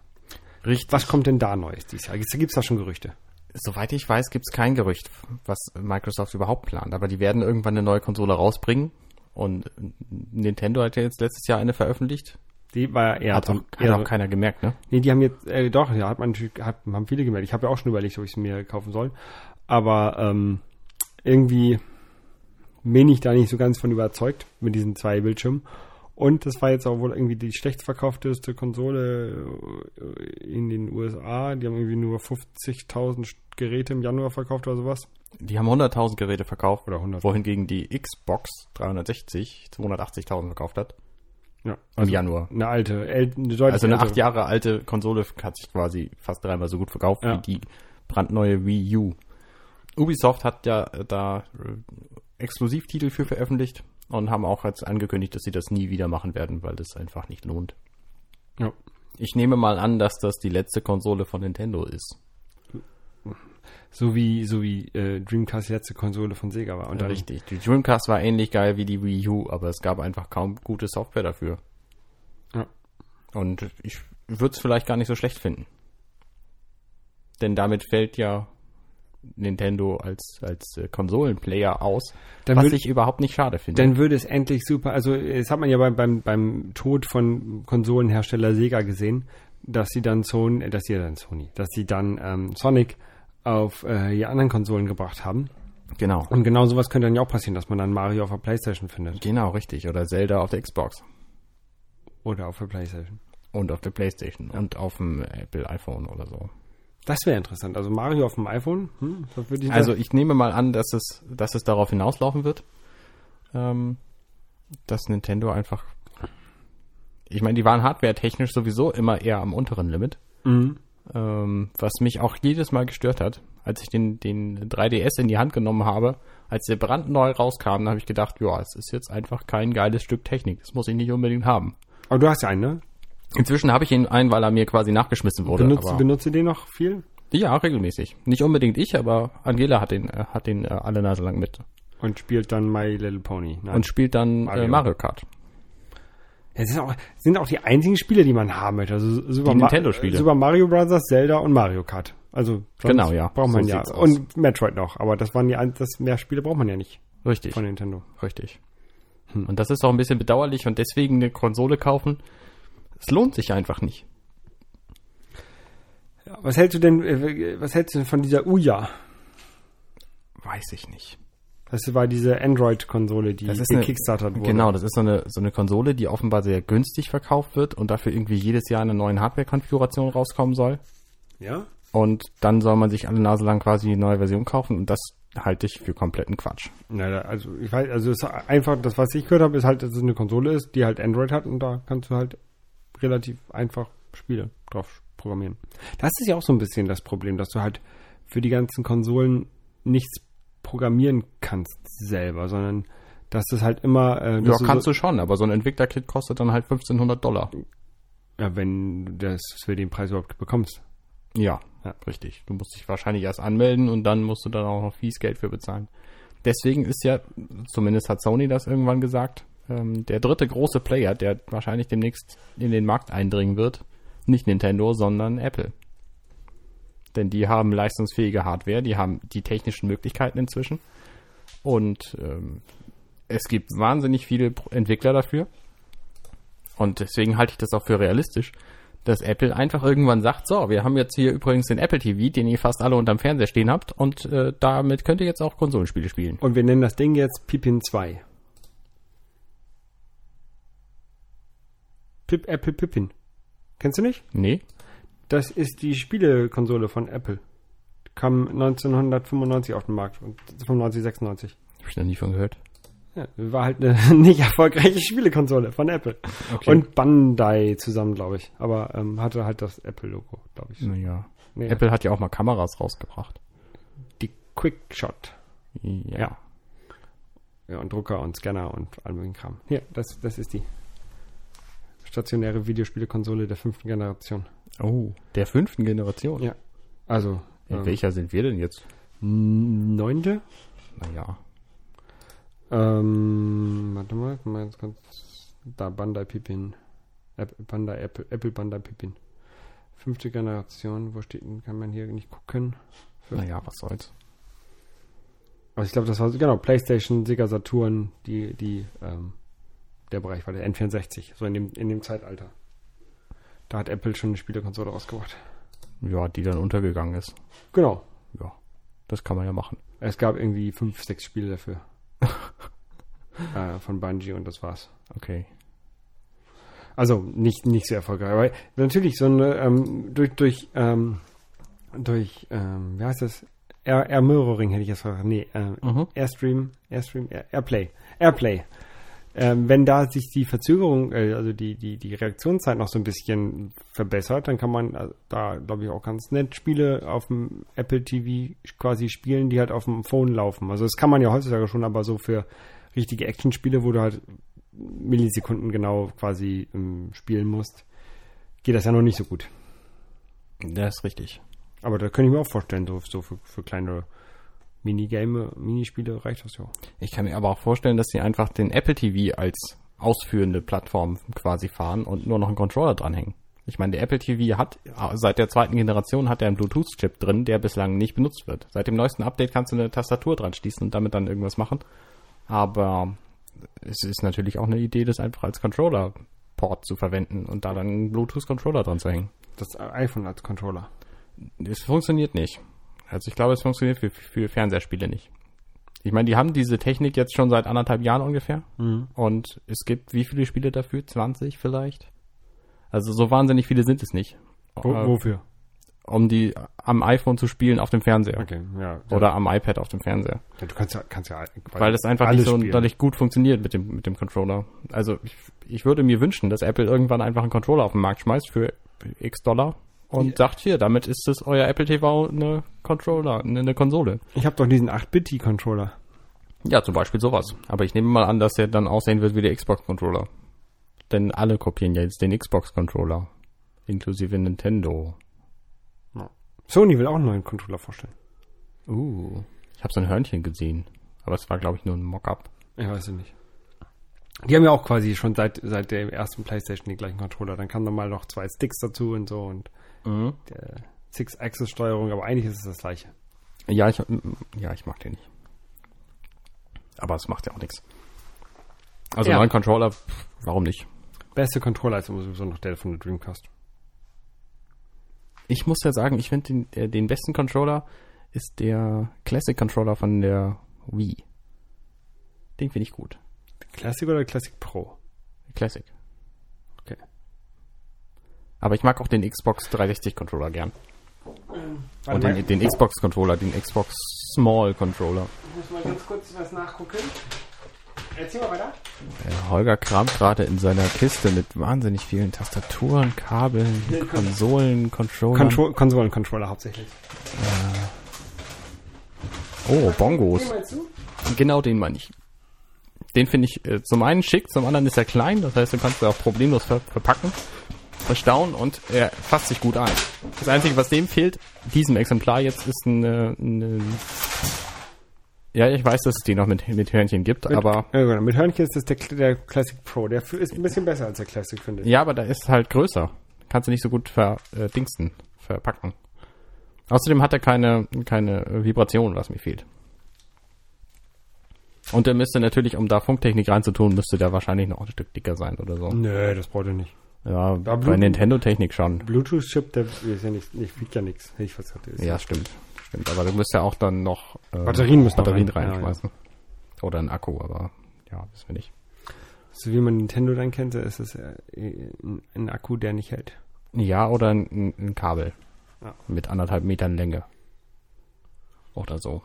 Speaker 2: Richtig.
Speaker 1: Was kommt denn da Neues dieses Jahr? Gibt es da schon Gerüchte?
Speaker 2: Soweit ich weiß, gibt es kein Gerücht, was Microsoft überhaupt plant. Aber die werden irgendwann eine neue Konsole rausbringen. Und Nintendo hat ja jetzt letztes Jahr eine veröffentlicht.
Speaker 1: Die war eher
Speaker 2: Hat, auch, hat
Speaker 1: eher
Speaker 2: auch keiner gemerkt, ne?
Speaker 1: Nee, die haben jetzt, äh, doch, ja, hat man natürlich, hat, haben viele gemerkt. Ich habe ja auch schon überlegt, ob ich es mir kaufen soll. Aber ähm, irgendwie bin ich da nicht so ganz von überzeugt mit diesen zwei Bildschirmen. Und das war jetzt auch wohl irgendwie die schlecht verkaufteste Konsole äh, in den USA. Die haben irgendwie nur 50.000 Geräte im Januar verkauft oder sowas.
Speaker 2: Die haben 100.000 Geräte verkauft,
Speaker 1: Oder 100.
Speaker 2: wohingegen die Xbox 360 280.000 verkauft hat
Speaker 1: Ja,
Speaker 2: im Januar.
Speaker 1: eine alte, äl eine deutlich
Speaker 2: Also eine
Speaker 1: ältere.
Speaker 2: acht Jahre alte Konsole hat sich quasi fast dreimal so gut verkauft
Speaker 1: Ja.
Speaker 2: wie die brandneue Wii U. Ubisoft hat ja äh, da äh, Exklusivtitel für veröffentlicht und haben auch jetzt angekündigt, dass sie das nie wieder machen werden, weil das einfach nicht lohnt.
Speaker 1: Ja.
Speaker 2: Ich nehme mal an, dass das die letzte Konsole von Nintendo ist.
Speaker 1: So wie, so wie äh, Dreamcast die letzte Konsole von Sega war. Und dann,
Speaker 2: Richtig. Die Dreamcast war ähnlich geil wie die Wii U, aber es gab einfach kaum gute Software dafür.
Speaker 1: Ja.
Speaker 2: Und ich würde es vielleicht gar nicht so schlecht finden. Denn damit fällt ja Nintendo als, als äh, Konsolenplayer aus,
Speaker 1: Dann
Speaker 2: was
Speaker 1: würd-
Speaker 2: ich überhaupt nicht schade finde.
Speaker 1: Dann würde es endlich super, also das hat man ja beim, beim, beim Tod von Konsolenhersteller Sega gesehen, dass sie dann Sony, dass sie dann Sony, dass sie dann ähm, Sonic auf äh, die anderen Konsolen gebracht haben.
Speaker 2: genau.
Speaker 1: Und genau sowas könnte dann ja auch passieren, dass man dann Mario auf der Playstation findet.
Speaker 2: Genau, richtig. Oder Zelda auf der Xbox.
Speaker 1: Oder auf der Playstation.
Speaker 2: Und auf der Playstation. Und auf dem Apple iPhone oder so.
Speaker 1: Das wäre interessant. Also Mario auf dem iPhone, hm, das ich
Speaker 2: Also ich nehme mal an, dass es, dass es darauf hinauslaufen wird, ähm, dass Nintendo einfach. Ich meine, die waren hardware-technisch sowieso immer eher am unteren Limit.
Speaker 1: Mhm.
Speaker 2: Ähm, was mich auch jedes Mal gestört hat, als ich den, den 3DS in die Hand genommen habe, als der brandneu rauskam, da habe ich gedacht, ja, es ist jetzt einfach kein geiles Stück Technik. Das muss ich nicht unbedingt haben.
Speaker 1: Aber du hast ja einen, ne?
Speaker 2: Inzwischen habe ich ihn ein, weil er mir quasi nachgeschmissen wurde.
Speaker 1: Benutzt, benutzt du den noch viel?
Speaker 2: ja, regelmäßig. Nicht unbedingt ich, aber Angela hat den, äh, hat den äh, alle Nase lang mit.
Speaker 1: Und spielt dann My Little Pony. Nein.
Speaker 2: Und spielt dann
Speaker 1: Mario.
Speaker 2: Äh, Mario Kart.
Speaker 1: Das sind auch, sind auch die einzigen Spiele, die man haben möchte. Also Super,
Speaker 2: Die Nintendo-Spiele.
Speaker 1: Super Mario Bros., Zelda und Mario Kart. Also
Speaker 2: Genau, ja.
Speaker 1: Braucht man
Speaker 2: So
Speaker 1: ja. Und Metroid noch. Aber das waren die ein- das mehr Spiele braucht man ja nicht
Speaker 2: Richtig.
Speaker 1: von Nintendo.
Speaker 2: Richtig. Und das ist auch ein bisschen bedauerlich und deswegen eine Konsole kaufen, es lohnt sich einfach nicht.
Speaker 1: Ja, was hältst du denn, äh, was hältst du denn von dieser Uya?
Speaker 2: Weiß ich nicht.
Speaker 1: Das war diese Android-Konsole, die
Speaker 2: Das ist eine-
Speaker 1: gekickstartert wurde.
Speaker 2: Genau, das ist so eine, so eine Konsole, die offenbar sehr günstig verkauft wird und dafür irgendwie jedes Jahr eine neue Hardware-Konfiguration rauskommen soll.
Speaker 1: Ja?
Speaker 2: Und dann soll man sich alle Nase lang quasi die neue Version kaufen und das halte ich für kompletten Quatsch.
Speaker 1: Da- also ich weiß, also es ist einfach, das was ich gehört habe, ist halt, dass es eine Konsole ist, die halt Android hat und da kannst du halt relativ einfach Spiele drauf programmieren. Das ist ja auch so ein bisschen das Problem, dass du halt für die ganzen Konsolen nichts programmieren kannst selber, sondern dass das halt immer äh,
Speaker 2: Ja,
Speaker 1: du
Speaker 2: kannst
Speaker 1: so,
Speaker 2: du schon, aber so ein Entwicklerkit kostet dann halt 1500 Dollar.
Speaker 1: ja, wenn du das für den Preis überhaupt bekommst.
Speaker 2: Ja,
Speaker 1: Ja.
Speaker 2: richtig. Du musst dich wahrscheinlich erst anmelden und dann musst du dann auch noch fies Geld für bezahlen. Deswegen ist ja, zumindest hat Sony das irgendwann gesagt, ähm, der dritte große Player, der wahrscheinlich demnächst in den Markt eindringen wird, nicht Nintendo, sondern Apple. Denn die haben leistungsfähige Hardware, die haben die technischen Möglichkeiten inzwischen. Und ähm, es gibt wahnsinnig viele Entwickler dafür. Und deswegen halte ich das auch für realistisch, dass Apple einfach irgendwann sagt, so, wir haben jetzt hier übrigens den Apple TV, den ihr fast alle unterm Fernseher stehen habt und äh, damit könnt ihr jetzt auch Konsolenspiele spielen.
Speaker 1: Und wir nennen das Ding jetzt Pippin 2. Pip, Apple Pippin. Kennst du nicht?
Speaker 2: Nee?
Speaker 1: Das ist die Spielekonsole von Apple. Kam 1995 auf den Markt und 95, 96.
Speaker 2: Hab ich noch nie von gehört.
Speaker 1: Ja, war halt eine nicht erfolgreiche Spielekonsole von Apple.
Speaker 2: Okay.
Speaker 1: Und Bandai zusammen, glaube ich. Aber ähm, hatte halt das Apple-Logo, glaube ich.
Speaker 2: Naja.
Speaker 1: Nee,
Speaker 2: Apple hat ja auch mal Kameras rausgebracht.
Speaker 1: Die Quickshot.
Speaker 2: Ja.
Speaker 1: Ja. Ja, und Drucker und Scanner und all möglichen Kram. Hier, das, das ist die stationäre Videospielekonsole der fünften Generation.
Speaker 2: Oh, der fünften Generation.
Speaker 1: Ja. Also,
Speaker 2: In
Speaker 1: ähm,
Speaker 2: welcher sind wir denn jetzt?
Speaker 1: neunte?
Speaker 2: Naja.
Speaker 1: Ähm, warte mal, mal jetzt ganz, da Bandai Pippin. App, Bandai Apple, Apple Bandai Pippin. Fünfte Generation, wo steht denn, kann man hier nicht gucken. Für-
Speaker 2: Naja, was soll's.
Speaker 1: Also ich glaube, das war, genau, Playstation, Sega Saturn, die, die, ähm, der Bereich war der N64, so in dem, in dem Zeitalter. Da hat Apple schon eine Spielekonsole rausgebracht.
Speaker 2: Ja, die dann untergegangen ist.
Speaker 1: Genau.
Speaker 2: Ja, das kann man ja machen.
Speaker 1: Es gab irgendwie fünf, sechs Spiele dafür. äh, von Bungie und das war's.
Speaker 2: Okay.
Speaker 1: Also nicht, nicht sehr erfolgreich. Aber natürlich so eine, ähm, durch, durch, ähm, durch, ähm, wie heißt das? Air, Air Mirroring hätte ich jetzt gesagt. Nee, äh,
Speaker 2: Mhm.
Speaker 1: Airstream, Airstream, Air, Airplay. Airplay. Ähm, wenn da sich die Verzögerung, äh, also die, die, die Reaktionszeit noch so ein bisschen verbessert, dann kann man äh, da, glaube ich, auch ganz nett Spiele auf dem Apple TV quasi spielen, die halt auf dem Phone laufen. Also das kann man ja heutzutage schon, aber so für richtige Actionspiele, wo du halt Millisekunden genau quasi ähm, spielen musst, geht das ja noch nicht so gut.
Speaker 2: Das ist richtig.
Speaker 1: Aber da könnte ich mir auch vorstellen, so, so für, für kleine Minigame, Minispiele reicht das ja.
Speaker 2: Ich kann mir aber auch vorstellen, dass sie einfach den Apple TV als ausführende Plattform quasi fahren und nur noch einen Controller dranhängen. Ich meine, der Apple TV hat seit der zweiten Generation hat er einen Bluetooth-Chip drin, der bislang nicht benutzt wird. Seit dem neuesten Update kannst du eine Tastatur dran schließen und damit dann irgendwas machen. Aber es ist natürlich auch eine Idee, das einfach als Controller-Port zu verwenden und da dann einen Bluetooth-Controller dran zu hängen.
Speaker 1: Das iPhone als Controller.
Speaker 2: Es funktioniert nicht. Also ich glaube, es funktioniert für, für Fernsehspiele nicht. Ich meine, die haben diese Technik jetzt schon seit anderthalb Jahren ungefähr. Und es gibt wie viele Spiele dafür? 20 vielleicht? Also so wahnsinnig viele sind es nicht.
Speaker 1: Wo,
Speaker 2: Äh,
Speaker 1: wofür?
Speaker 2: Um die am iPhone zu spielen auf dem Fernseher.
Speaker 1: Okay, ja.
Speaker 2: Oder am iPad auf dem Fernseher.
Speaker 1: ja, du kannst ja, kannst ja
Speaker 2: Weil das einfach nicht so dadurch gut funktioniert mit dem, mit dem Controller. Also ich, ich würde mir wünschen, dass Apple irgendwann einfach einen Controller auf den Markt schmeißt für x Dollar und
Speaker 1: Ja.
Speaker 2: sagt, hier, damit ist es euer Apple TV eine Controller, eine, Konsole.
Speaker 1: Ich habe doch diesen 8-Bit-Controller.
Speaker 2: Ja, zum Beispiel sowas. Aber ich nehme mal an, dass der dann aussehen wird wie der Xbox-Controller. Denn alle kopieren ja jetzt den Xbox-Controller. Inklusive Nintendo.
Speaker 1: Sony will auch einen neuen Controller vorstellen.
Speaker 2: Uh. Ich habe so ein Hörnchen gesehen. Aber es war, glaube ich, nur ein Mock-up.
Speaker 1: Ich weiß es nicht. Die haben ja auch quasi schon seit, seit der ersten Playstation den gleichen Controller. Dann kamen nochmal noch zwei Sticks dazu und so und
Speaker 2: Mhm.
Speaker 1: der Six-Axis-Steuerung, aber eigentlich ist es das gleiche.
Speaker 2: Ja, ich, ja, ich mag den nicht. Aber es macht ja auch nichts. Also
Speaker 1: Ja.
Speaker 2: neuen Controller, pff, warum nicht?
Speaker 1: Beste Controller ist sowieso noch der von der Dreamcast.
Speaker 2: Ich muss ja sagen, ich finde den, der- den besten Controller ist der Classic Controller von der Wii. Den finde ich gut.
Speaker 1: Classic oder Classic Pro?
Speaker 2: Classic. Aber ich mag auch den Xbox 360 Controller gern.
Speaker 1: Warte
Speaker 2: Und den, den Xbox Controller, den Xbox Small Controller.
Speaker 1: ich muss mal ganz kurz was nachgucken. Erzähl mal weiter.
Speaker 2: Der Holger kramt gerade in seiner Kiste mit wahnsinnig vielen Tastaturen, Kabeln,
Speaker 1: Nee, Kon-
Speaker 2: Konsolen, Controllern.
Speaker 1: Control Konsolen-Controller hauptsächlich.
Speaker 2: oh, Bongos.
Speaker 1: zu.
Speaker 2: Genau den meine ich. Den finde ich äh, zum einen schick, zum anderen ist er klein, das heißt, du kannst ihn auch problemlos ver verpacken, verstauen und er fasst sich gut ein. Das Einzige, was dem fehlt, diesem Exemplar jetzt, ist eine, eine ja, ich weiß, dass es die noch mit, mit Hörnchen gibt,
Speaker 1: Mit,
Speaker 2: aber
Speaker 1: ja, genau. mit Hörnchen ist das der, der Classic Pro. Der ist ein bisschen besser als der Classic, finde ich.
Speaker 2: ja, aber da ist halt größer. Kannst du nicht so gut ver, äh, verpacken. Außerdem hat er keine, keine äh, Vibration, was mir fehlt. Und der müsste natürlich, um da Funktechnik reinzutun, müsste der wahrscheinlich noch ein Stück dicker sein oder so.
Speaker 1: Nö, das braucht er nicht.
Speaker 2: Ja, bei
Speaker 1: Bluetooth-
Speaker 2: Nintendo-Technik schon.
Speaker 1: Bluetooth-Chip, der ist ja nicht, nicht wiegt ja nichts. Ich der ist
Speaker 2: Ja, stimmt. Stimmt, aber du musst ja auch dann noch äh,
Speaker 1: Batterien müssen
Speaker 2: Batterien
Speaker 1: rein. Ja,
Speaker 2: reinschmeißen. Oder ein Akku, aber ja, wissen wir nicht.
Speaker 1: So wie man Nintendo dann kennt, ist es äh, ein, ein Akku, der nicht hält.
Speaker 2: Ja, oder ein, ein Kabel.
Speaker 1: Ja.
Speaker 2: Mit anderthalb Metern Länge. Oder so.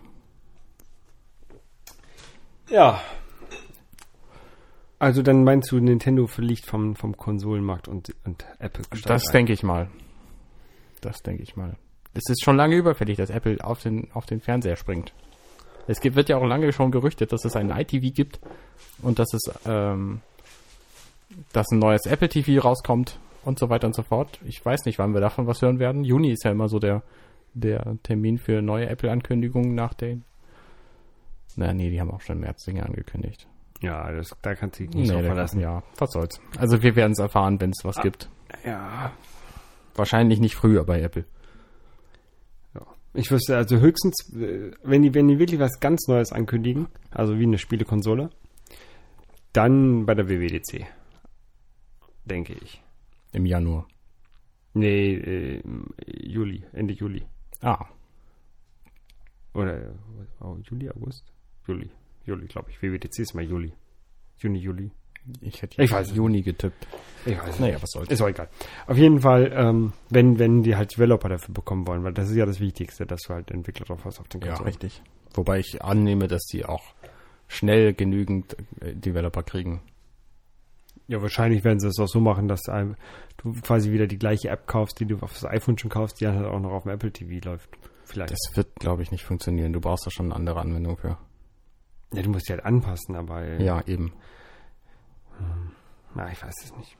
Speaker 1: Ja. Also dann meinst du, Nintendo verliegt vom, vom Konsolenmarkt und, und Apple
Speaker 2: Das denke ich mal. Das denke ich mal. Es ist schon lange überfällig, dass Apple auf den, auf den Fernseher springt. Es gibt, wird ja auch lange schon gerüchtet, dass es ein iTV gibt und dass es, ähm, dass ein neues Apple TV rauskommt und so weiter und so fort. Ich weiß nicht, wann wir davon was hören werden. Juni ist ja immer so der, der Termin für neue Apple-Ankündigungen nach den. Na, nee, die haben auch schon im März Dinge angekündigt.
Speaker 1: Ja, das, da kannst du dich nicht
Speaker 2: Nee,
Speaker 1: verlassen.
Speaker 2: Ja, was soll's. Also wir werden es erfahren, wenn es was
Speaker 1: Ah.
Speaker 2: gibt.
Speaker 1: Ja.
Speaker 2: Wahrscheinlich nicht früher bei Apple.
Speaker 1: ja. Ich wüsste also höchstens, äh, wenn die, wenn die wirklich was ganz Neues ankündigen, also wie eine Spielekonsole, dann bei der WWDC. Denke ich.
Speaker 2: Im Januar.
Speaker 1: Nee, äh, Juli, Ende Juli.
Speaker 2: Ah,
Speaker 1: Oder oh, Juli, August? Juli. Juli, glaube ich. WWDC ist mal Juli. Juni, Juli.
Speaker 2: Ich hätte
Speaker 1: Ich weiß
Speaker 2: Juni getippt.
Speaker 1: Ich weiß
Speaker 2: Naja, was soll's.
Speaker 1: Ist auch egal. Auf jeden Fall, ähm, wenn, wenn die halt Developer dafür bekommen wollen, weil das ist ja das Wichtigste, dass du halt Entwickler drauf hast auf den
Speaker 2: Ja,
Speaker 1: Konsolen.
Speaker 2: richtig. Wobei ich annehme, dass die auch schnell genügend äh, Developer kriegen.
Speaker 1: Ja, wahrscheinlich werden sie es auch so machen, dass du quasi wieder die gleiche App kaufst, die du auf das iPhone schon kaufst, die dann halt auch noch auf dem Apple TV läuft. Vielleicht.
Speaker 2: Das wird, glaube ich, nicht funktionieren. Du brauchst da schon eine andere Anwendung für.
Speaker 1: Ja, du musst die halt anpassen, aber äh,
Speaker 2: Ja, eben.
Speaker 1: na, ich weiß es nicht.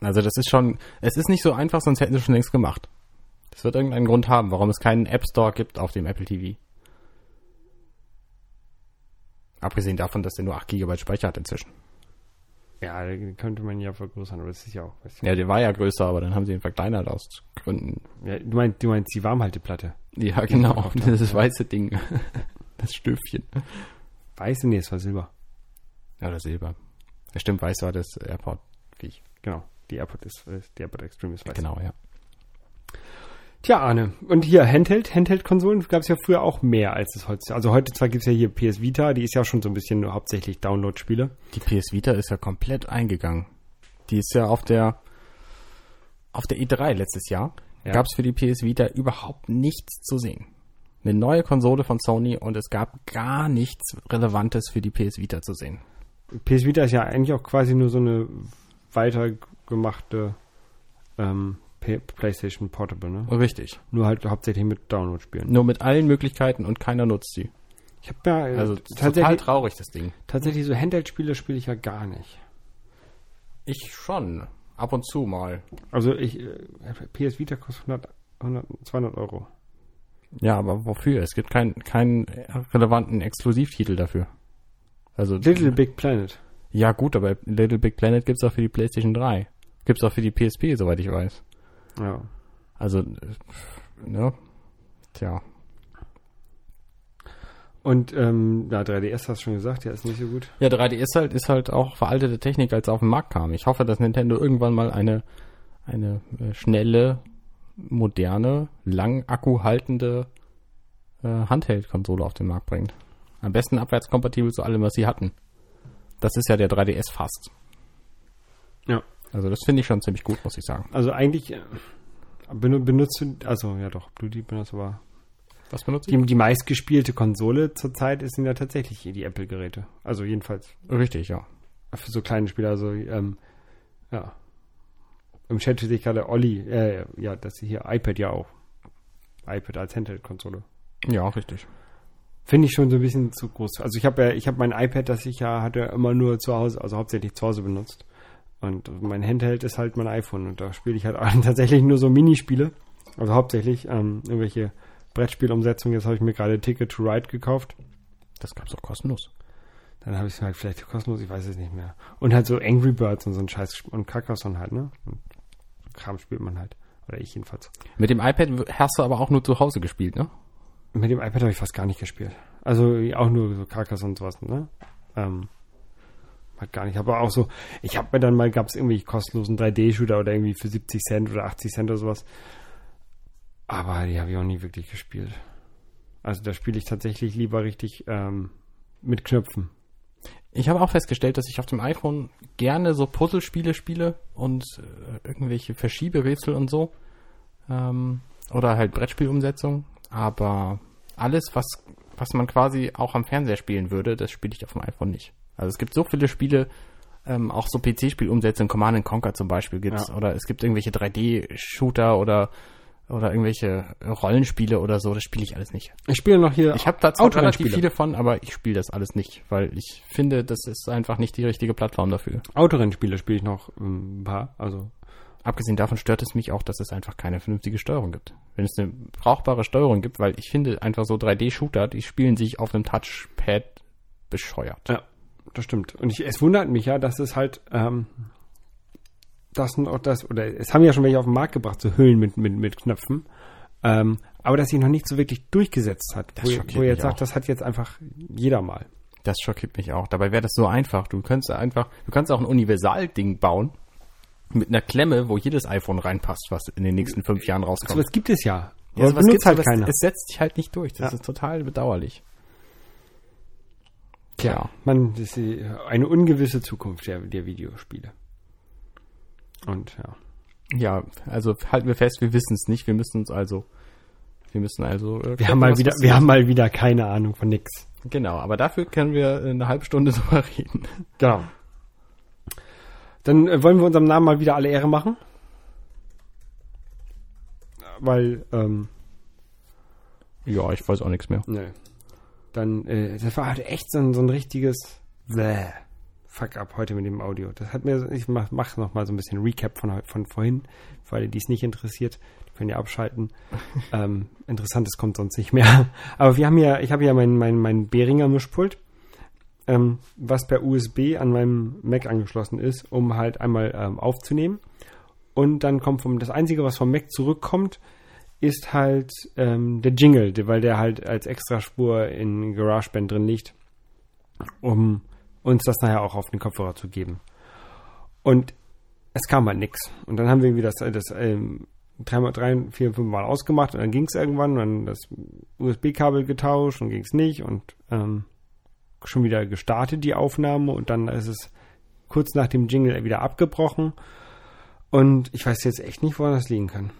Speaker 2: Also das ist schon, es ist nicht so einfach, sonst hätten sie schon längst gemacht. Das wird irgendeinen Grund haben, warum es keinen App Store gibt auf dem Apple TV. Abgesehen davon, dass der nur 8 GB Speicher hat inzwischen.
Speaker 1: Ja, den könnte man ja vergrößern, aber das ist ja auch. Weiß ich.
Speaker 2: Ja, der war ja größer, aber dann haben sie ihn verkleinert aus Gründen.
Speaker 1: Ja, du meinst, du meinst die Warmhalteplatte.
Speaker 2: Ja, genau. Das weiße Ding. Das Stöfchen.
Speaker 1: Weiße, nee, es war Silber.
Speaker 2: Ja, oder Silber. Ja, stimmt, weiß war das Airport-Viech.
Speaker 1: Genau. Die AirPod ist, äh, die AirPod Extreme ist weiß.
Speaker 2: Genau, ja.
Speaker 1: Tja, Arne. Und hier, Handheld, Handheld-Konsolen gab es ja früher auch mehr als es heute. Also heute zwar gibt es ja hier PS Vita, die ist ja schon so ein bisschen nur hauptsächlich Download-Spiele.
Speaker 2: Die PS Vita ist ja komplett eingegangen. Die ist ja auf der auf der E3 letztes Jahr.
Speaker 1: Ja.
Speaker 2: Gab es für die PS Vita überhaupt nichts zu sehen. Eine neue Konsole von Sony und es gab gar nichts Relevantes für die PS Vita zu sehen.
Speaker 1: PS Vita ist ja eigentlich auch quasi nur so eine weitergemachte ähm, PlayStation Portable, ne?
Speaker 2: Richtig.
Speaker 1: Nur halt hauptsächlich mit Download-Spielen.
Speaker 2: Nur mit allen Möglichkeiten und keiner nutzt sie.
Speaker 1: Ich habe ja äh,
Speaker 2: Also total
Speaker 1: tatsächlich,
Speaker 2: traurig das Ding.
Speaker 1: tatsächlich so Handheld-Spiele spiele ich ja gar nicht.
Speaker 2: Ich schon. Ab und zu mal.
Speaker 1: Also ich, äh, PS Vita kostet 100, 100, 200 Euro.
Speaker 2: Ja, aber wofür? Es gibt keinen keinen relevanten Exklusivtitel dafür. Also
Speaker 1: Little Big Planet.
Speaker 2: Ja, gut, aber Little Big Planet gibt's auch für die PlayStation 3. Gibt's auch für die PSP, soweit ich weiß.
Speaker 1: Ja.
Speaker 2: Also, ne? Tja.
Speaker 1: Und ähm, ja, 3DS hast du schon gesagt, ja, ist nicht so gut.
Speaker 2: Ja, 3DS halt ist halt auch veraltete Technik, als es auf den Markt kam. Ich hoffe, dass Nintendo irgendwann mal eine, eine äh, schnelle, moderne, lang Akku haltende äh, Handheld-Konsole auf den Markt bringt. Am besten abwärtskompatibel zu allem, was sie hatten. Das ist ja der 3DS fast.
Speaker 1: Ja.
Speaker 2: Also das finde ich schon ziemlich gut, muss ich sagen.
Speaker 1: Also eigentlich äh, benu- benutzt du, also ja doch, du die benutzt aber
Speaker 2: Was benutzt
Speaker 1: die, die meistgespielte Konsole zurzeit sind ja tatsächlich die Apple-Geräte. Also jedenfalls
Speaker 2: Richtig, ja.
Speaker 1: für so kleine Spiele. Also ähm, ja. Im Chat sehe ich gerade Olli, äh, ja, das hier iPad ja auch. iPad als Handheld-Konsole.
Speaker 2: Ja, richtig.
Speaker 1: Finde ich schon so ein bisschen zu groß. Also ich habe ja, ich habe mein iPad, das ich ja hatte, immer nur zu Hause, also hauptsächlich zu Hause benutzt. Und mein Handheld ist halt mein iPhone und da spiele ich halt tatsächlich nur so Minispiele. Also hauptsächlich ähm, irgendwelche Brettspielumsetzungen. Jetzt habe ich mir gerade Ticket to Ride gekauft.
Speaker 2: Das gab's auch kostenlos.
Speaker 1: Dann habe ich es halt vielleicht kostenlos, ich weiß es nicht mehr. Und halt so Angry Birds und so ein Scheiß und Carcassonne halt, ne? Und Kram spielt man halt. Oder ich jedenfalls.
Speaker 2: Mit dem iPad hast du aber auch nur zu Hause gespielt, ne?
Speaker 1: Mit dem iPad habe ich fast gar nicht gespielt. Also auch nur so Carcassonne und sowas, ne? Ähm, halt gar nicht. Aber auch so, ich habe mir dann mal, gab es irgendwie kostenlosen 3D-Shooter oder irgendwie für 70 Cent oder 80 Cent oder sowas. Aber die habe ich auch nie wirklich gespielt. Also da spiele ich tatsächlich lieber richtig ähm, mit Knöpfen.
Speaker 2: Ich habe auch festgestellt, dass ich auf dem iPhone gerne so Puzzlespiele spiele und äh, irgendwelche Verschieberätsel und so. Ähm, oder halt Brettspielumsetzung. Aber alles, was, was man quasi auch am Fernseher spielen würde, das spiele ich auf dem iPhone nicht. Also es gibt so viele Spiele, ähm, auch so PC-Spielumsetzungen, Command and Conquer zum Beispiel gibt's,
Speaker 1: Ja.
Speaker 2: oder es gibt irgendwelche 3D-Shooter oder oder irgendwelche Rollenspiele oder so, das spiele ich alles nicht.
Speaker 1: Ich spiele noch hier
Speaker 2: Ich habe da zwar relativ viele von, aber ich spiele das alles nicht, weil ich finde, das ist einfach nicht die richtige Plattform dafür.
Speaker 1: Autorennspiele spiele ich noch ein paar. Also
Speaker 2: Abgesehen davon stört es mich auch, dass es einfach keine vernünftige Steuerung gibt. Wenn es eine brauchbare Steuerung gibt, weil ich finde einfach so 3D-Shooter, die spielen sich auf einem Touchpad bescheuert.
Speaker 1: Ja, das stimmt. Und ich, es wundert mich ja, dass es halt, ähm, das und auch das, oder es haben ja schon welche auf den Markt gebracht, so Hüllen mit, mit, mit Knöpfen, ähm, aber dass sich noch nicht so wirklich durchgesetzt hat.
Speaker 2: Das
Speaker 1: wo, wo ihr jetzt sagt,
Speaker 2: auch.
Speaker 1: das hat jetzt einfach jeder mal.
Speaker 2: Das schockiert mich auch. Dabei wäre das so einfach. Du könntest einfach, du kannst auch ein Universalding bauen mit einer Klemme, wo jedes iPhone reinpasst, was in den nächsten fünf Jahren
Speaker 1: So
Speaker 2: rauskommt.
Speaker 1: was gibt es ja. Ja,
Speaker 2: Aber
Speaker 1: sowas
Speaker 2: benutzt
Speaker 1: halt
Speaker 2: es,
Speaker 1: keiner.
Speaker 2: es setzt sich halt nicht durch. Das
Speaker 1: Ja.
Speaker 2: ist total bedauerlich. Tja.
Speaker 1: Man, das ist eine ungewisse Zukunft der, der Videospiele. Und ja.
Speaker 2: Ja, also halten wir fest, wir wissen es nicht. Wir müssen uns also, wir müssen also. äh,
Speaker 1: Wir
Speaker 2: gucken,
Speaker 1: haben mal wieder, wir haben mal wieder keine Ahnung von nix.
Speaker 2: Genau, aber dafür können wir eine halbe Stunde drüber reden.
Speaker 1: Genau. Dann äh, wollen wir unserem Namen mal wieder alle Ehre machen. Weil, ähm,
Speaker 2: Ja, ich weiß auch nichts mehr.
Speaker 1: ne. Dann, äh, das war halt echt so ein, so ein richtiges Bäh. Fuck up heute mit dem Audio. Das hat mir, ich mach, mach noch mal so ein bisschen Recap von, von vorhin, für alle, die es nicht interessiert, die können ja abschalten. ähm, Interessantes kommt sonst nicht mehr. Aber wir haben ja, ich habe ja mein, mein, mein Behringer Mischpult, ähm, was per USB an meinem Mac angeschlossen ist, um halt einmal ähm, aufzunehmen. Und dann kommt vom, das Einzige, was vom Mac zurückkommt, ist halt ähm, der Jingle, weil der halt als Extraspur in GarageBand drin liegt, um uns das nachher auch auf den Kopfhörer zu geben. Und es kam halt nix. Und dann haben wir irgendwie das, das ähm, dreimal, drei, vier, fünf Mal ausgemacht und dann ging es irgendwann und dann das USB-Kabel getauscht und ging es nicht und ähm, schon wieder gestartet, die Aufnahme, und dann ist es kurz nach dem Jingle wieder abgebrochen. Und ich weiß jetzt echt nicht, woran das liegen kann.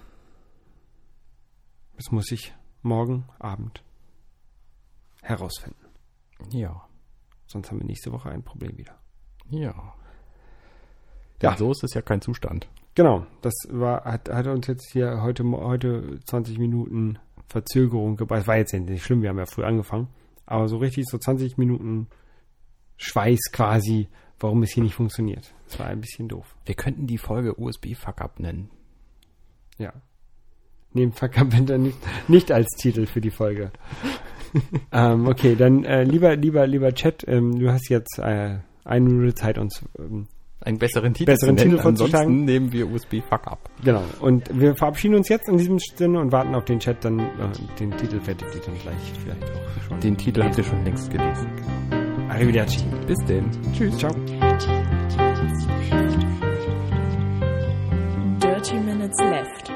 Speaker 1: Das muss ich morgen Abend herausfinden.
Speaker 2: Ja.
Speaker 1: Sonst haben wir nächste Woche ein Problem wieder.
Speaker 2: Ja.
Speaker 1: Ja.
Speaker 2: So ist es ja kein Zustand.
Speaker 1: Genau, das war, hat, hat uns jetzt hier heute, heute 20 Minuten Verzögerung gebracht. Es war jetzt nicht schlimm, wir haben ja früh angefangen. Aber so richtig so 20 Minuten Schweiß quasi, warum es hier nicht funktioniert. Das war ein bisschen doof.
Speaker 2: Wir könnten die Folge USB Fuck Up nennen.
Speaker 1: Ja. Nehmen Verkabender nicht, nicht als Titel für die Folge. ähm, okay, dann äh, lieber, lieber, lieber Chat, ähm, du hast jetzt äh, eine Minute Zeit, uns ähm,
Speaker 2: Einen besseren Titel
Speaker 1: Besseren
Speaker 2: zu nennen.
Speaker 1: Titel vorzuschlagen.
Speaker 2: Ansonsten nehmen wir USB Fuck Up.
Speaker 1: Genau. Und wir verabschieden uns jetzt in diesem Sinne und warten auf den Chat, dann äh, den Titel fertig, die dann gleich vielleicht auch schon.
Speaker 2: Den Titel habt ihr schon längst gelesen.
Speaker 1: Arrivederci.
Speaker 2: Bis denn. Tschüss.
Speaker 1: Ciao.
Speaker 3: Dirty Minutes Left.